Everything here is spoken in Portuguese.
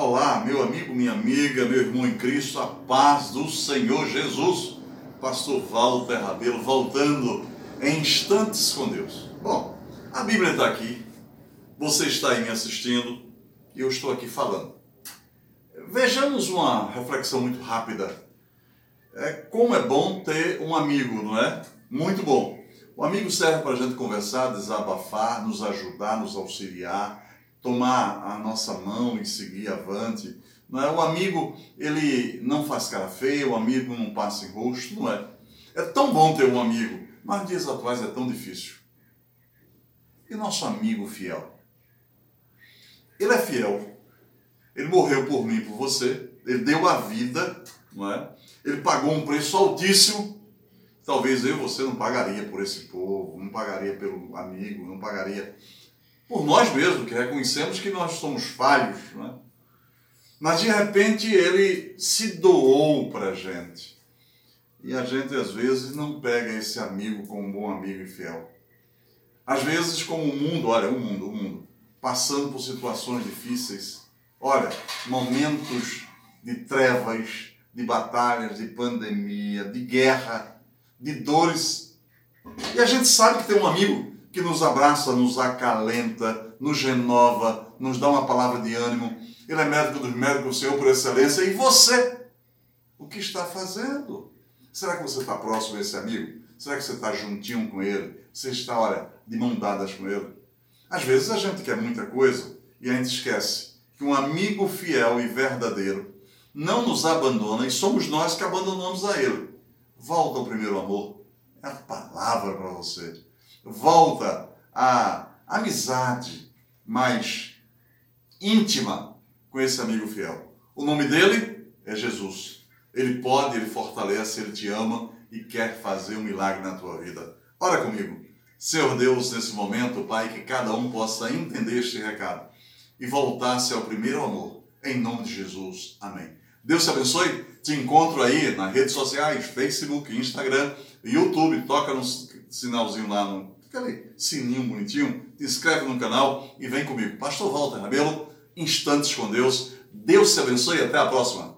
Olá, meu amigo, minha amiga, meu irmão em Cristo, a paz do Senhor Jesus. Pastor Walter Rabelo voltando em instantes com Deus. Bom, a Bíblia está aqui, você está aí me assistindo e eu estou aqui falando. Vejamos uma reflexão muito rápida. É, como é bom ter um amigo, não é? Muito bom. O amigo serve para a gente conversar, desabafar, nos ajudar, nos auxiliar, tomar a nossa mão e seguir avante. Não é? O amigo, ele não faz cara feia, o amigo não passa em rosto, não é? É tão bom ter um amigo, mas dias atuais é tão difícil. E nosso amigo fiel? Ele é fiel. Ele morreu por mim, por você. Ele deu a vida, não é? Ele pagou um preço altíssimo Talvez eu e você não pagaria por esse povo, não pagaria pelo amigo, não pagaria por nós mesmos, que reconhecemos que nós somos falhos. Né? Mas de repente ele se doou para a gente. E a gente às vezes não pega esse amigo como um bom amigo e fiel. Às vezes, como o mundo, olha, o mundo, o mundo, passando por situações difíceis, olha, momentos de trevas, de batalhas, de pandemia, de guerra, de dores. E a gente sabe que tem um amigo que nos abraça, nos acalenta, nos renova, nos dá uma palavra de ânimo. Ele é médico dos médicos, o Senhor por excelência. E você? O que está fazendo? Será que você está próximo desse amigo? Será que você está juntinho com ele? Você está, olha, de mão dadas com ele? Às vezes a gente quer muita coisa e a gente esquece que um amigo fiel e verdadeiro não nos abandona e somos nós que abandonamos a ele. Volta ao primeiro amor. É a palavra para você. Volta à amizade mais íntima com esse amigo fiel. O nome dele é Jesus. Ele pode, ele fortalece, ele te ama e quer fazer um milagre na tua vida. Ora comigo. Senhor Deus, nesse momento, Pai, que cada um possa entender este recado e voltar-se ao primeiro amor. Em nome de Jesus. Amém. Deus te abençoe. Te encontro aí nas redes sociais, Facebook, Instagram, YouTube. Toca no sinalzinho lá, no aquele sininho bonitinho. Te inscreve no canal e vem comigo. Pastor Walter Rabelo, Instantes com Deus. Deus te abençoe e até a próxima.